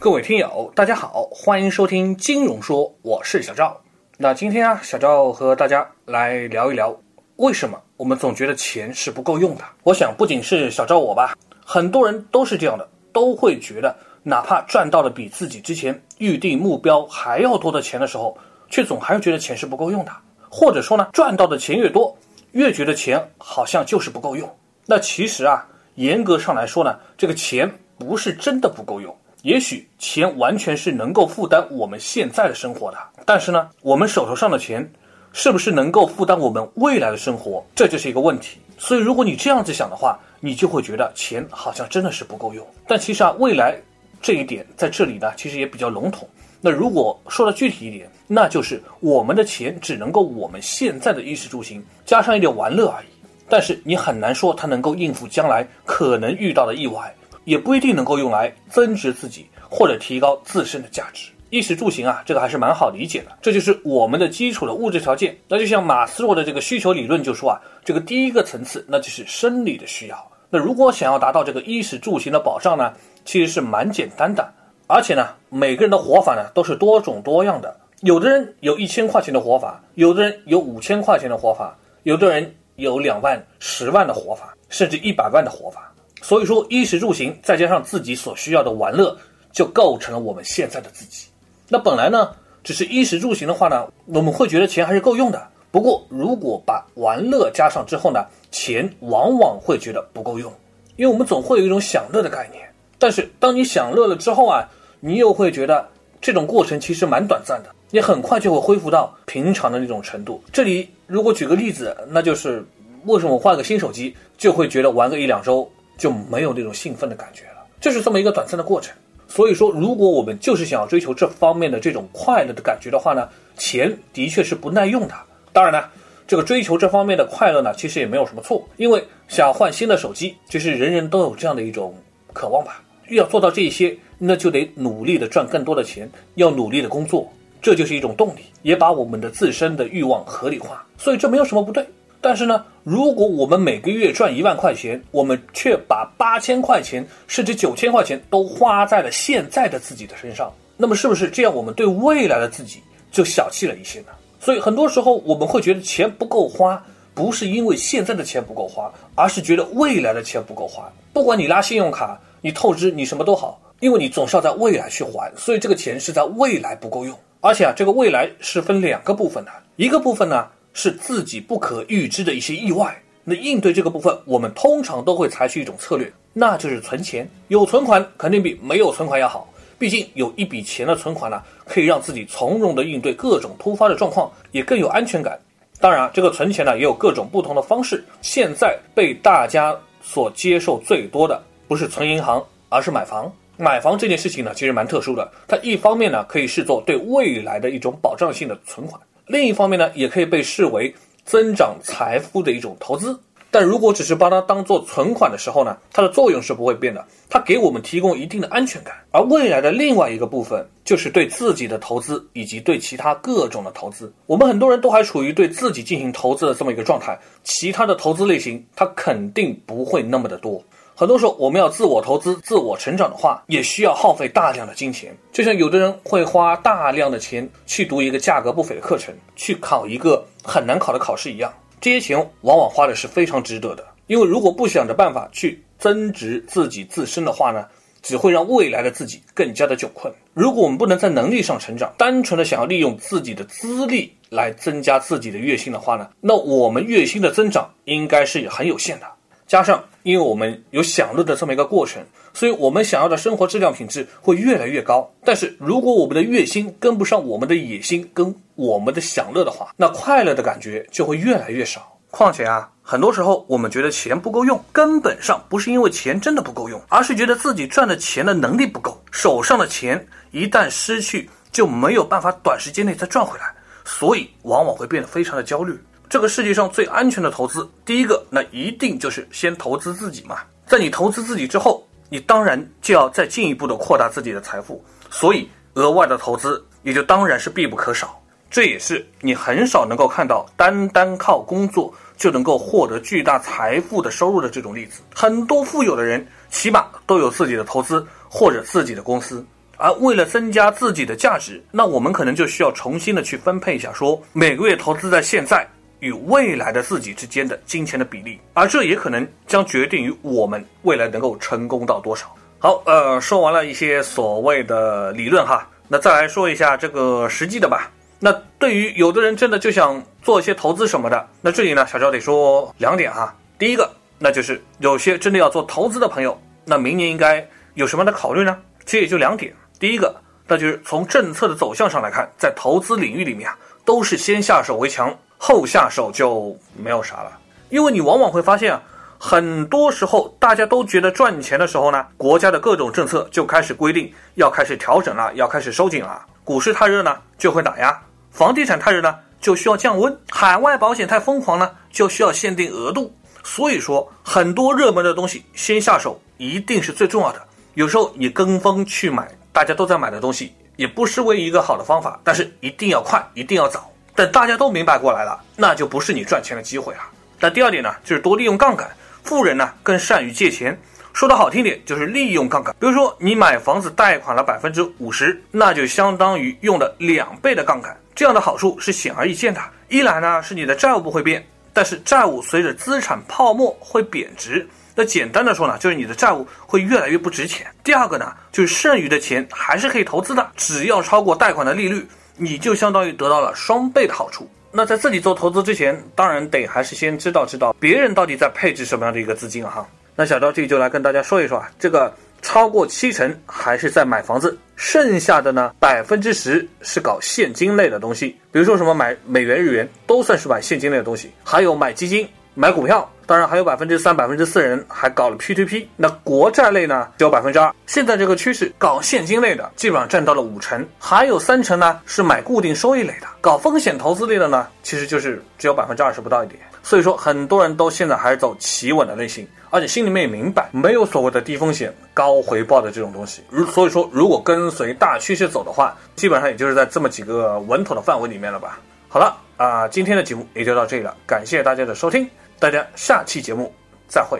各位听友，大家好，欢迎收听金融说，我是小赵。那今天啊，小赵和大家来聊一聊，为什么我们总觉得钱是不够用的。我想，不仅是小赵我吧，很多人都是这样的，都会觉得，哪怕赚到了比自己之前预定目标还要多的钱的时候，却总还是觉得钱是不够用的。或者说呢，赚到的钱越多，越觉得钱好像就是不够用。那其实啊，严格上来说呢，这个钱不是真的不够用。也许钱完全是能够负担我们现在的生活的，但是呢，我们手头上的钱是不是能够负担我们未来的生活，这就是一个问题。所以，如果你这样子想的话，你就会觉得钱好像真的是不够用。但其实啊，未来这一点在这里呢，其实也比较笼统。那如果说的具体一点，那就是我们的钱只能够我们现在的衣食住行加上一点玩乐而已。但是你很难说它能够应付将来可能遇到的意外。也不一定能够用来增值自己或者提高自身的价值。衣食住行啊，这个还是蛮好理解的，这就是我们的基础的物质条件。那就像马斯洛的这个需求理论就说啊，这个第一个层次那就是生理的需要。那如果想要达到这个衣食住行的保障呢，其实是蛮简单的。而且呢，每个人的活法呢都是多种多样的。有的人有一千块钱的活法，有的人有五千块钱的活法，有的人有两万、十万的活法，甚至一百万的活法。所以说，衣食住行再加上自己所需要的玩乐，就构成了我们现在的自己。那本来呢，只是衣食住行的话呢，我们会觉得钱还是够用的。不过，如果把玩乐加上之后呢，钱往往会觉得不够用，因为我们总会有一种享乐的概念。但是，当你享乐了之后啊，你又会觉得这种过程其实蛮短暂的，你很快就会恢复到平常的那种程度。这里如果举个例子，那就是为什么我换个新手机就会觉得玩个一两周。就没有那种兴奋的感觉了，就是这么一个短暂的过程。所以说，如果我们就是想要追求这方面的这种快乐的感觉的话呢，钱的确是不耐用的。当然呢，这个追求这方面的快乐呢，其实也没有什么错，因为想换新的手机，就是人人都有这样的一种渴望吧。要做到这些，那就得努力的赚更多的钱，要努力的工作，这就是一种动力，也把我们的自身的欲望合理化。所以这没有什么不对。但是呢，如果我们每个月赚一万块钱，我们却把八千块钱甚至九千块钱都花在了现在的自己的身上，那么是不是这样，我们对未来的自己就小气了一些呢？所以很多时候我们会觉得钱不够花，不是因为现在的钱不够花，而是觉得未来的钱不够花。不管你拉信用卡，你透支，你什么都好，因为你总是要在未来去还，所以这个钱是在未来不够用。而且啊，这个未来是分两个部分的，一个部分呢。是自己不可预知的一些意外，那应对这个部分，我们通常都会采取一种策略，那就是存钱。有存款肯定比没有存款要好，毕竟有一笔钱的存款呢，可以让自己从容的应对各种突发的状况，也更有安全感。当然，这个存钱呢，也有各种不同的方式。现在被大家所接受最多的，不是存银行，而是买房。买房这件事情呢，其实蛮特殊的，它一方面呢，可以视作对未来的一种保障性的存款。另一方面呢，也可以被视为增长财富的一种投资。但如果只是把它当做存款的时候呢，它的作用是不会变的。它给我们提供一定的安全感。而未来的另外一个部分，就是对自己的投资以及对其他各种的投资。我们很多人都还处于对自己进行投资的这么一个状态，其他的投资类型它肯定不会那么的多。很多时候，我们要自我投资、自我成长的话，也需要耗费大量的金钱。就像有的人会花大量的钱去读一个价格不菲的课程，去考一个很难考的考试一样，这些钱往往花的是非常值得的。因为如果不想着办法去增值自己自身的话呢，只会让未来的自己更加的窘困。如果我们不能在能力上成长，单纯的想要利用自己的资历来增加自己的月薪的话呢，那我们月薪的增长应该是很有限的。加上，因为我们有享乐的这么一个过程，所以我们想要的生活质量品质会越来越高。但是如果我们的月薪跟不上我们的野心跟我们的享乐的话，那快乐的感觉就会越来越少。况且啊，很多时候我们觉得钱不够用，根本上不是因为钱真的不够用，而是觉得自己赚的钱的能力不够，手上的钱一旦失去就没有办法短时间内再赚回来，所以往往会变得非常的焦虑。这个世界上最安全的投资，第一个那一定就是先投资自己嘛。在你投资自己之后，你当然就要再进一步的扩大自己的财富，所以额外的投资也就当然是必不可少。这也是你很少能够看到单单靠工作就能够获得巨大财富的收入的这种例子。很多富有的人起码都有自己的投资或者自己的公司，而为了增加自己的价值，那我们可能就需要重新的去分配一下，说每个月投资在现在与未来的自己之间的金钱的比例，而这也可能将决定于我们未来能够成功到多少。好，呃，说完了一些所谓的理论哈，那再来说一下这个实际的吧。那对于有的人真的就想做一些投资什么的，那这里呢，小赵得说两点哈。第一个，那就是有些真的要做投资的朋友，那明年应该有什么样的考虑呢？其实也就两点。第一个，那就是从政策的走向上来看，在投资领域里面啊，都是先下手为强，后下手就没有啥了。因为你往往会发现啊，很多时候大家都觉得赚钱的时候呢，国家的各种政策就开始规定要开始调整了，要开始收紧了。股市太热呢，就会打压；房地产太热呢，就需要降温；海外保险太疯狂呢，就需要限定额度。所以说，很多热门的东西先下手一定是最重要的。有时候你跟风去买。大家都在买的东西，也不失为一个好的方法，但是一定要快，一定要早。等大家都明白过来了，那就不是你赚钱的机会了。那第二点呢，就是多利用杠杆。富人呢更善于借钱，说的好听点就是利用杠杆。比如说你买房子贷款了百分之五十，那就相当于用了两倍的杠杆。这样的好处是显而易见的。一来呢是你的债务不会变，但是债务随着资产泡沫会贬值。那简单的说呢，就是你的债务会越来越不值钱。第二个呢，就是剩余的钱还是可以投资的，只要超过贷款的利率，你就相当于得到了双倍的好处。那在自己做投资之前，当然得还是先知道知道别人到底在配置什么样的一个资金哈。那小赵这里就来跟大家说一说啊，这个超过七成还是在买房子，剩下的呢百分之十是搞现金类的东西，比如说什么买美元、日元都算是买现金类的东西，还有买基金、买股票。当然还有百分之三、百分之四人还搞了 P2P，那国债类呢只有百分之二。现在这个趋势，搞现金类的基本上占到了五成，还有三成呢是买固定收益类的。搞风险投资类的呢，其实就是只有百分之二十不到一点。所以说，很多人都现在还是走企稳的类型，而且心里面也明白，没有所谓的低风险高回报的这种东西。如所以说，如果跟随大趋势走的话，基本上也就是在这么几个稳妥的范围里面了吧。好了啊，今天的节目也就到这里了，感谢大家的收听。大家下期节目再会。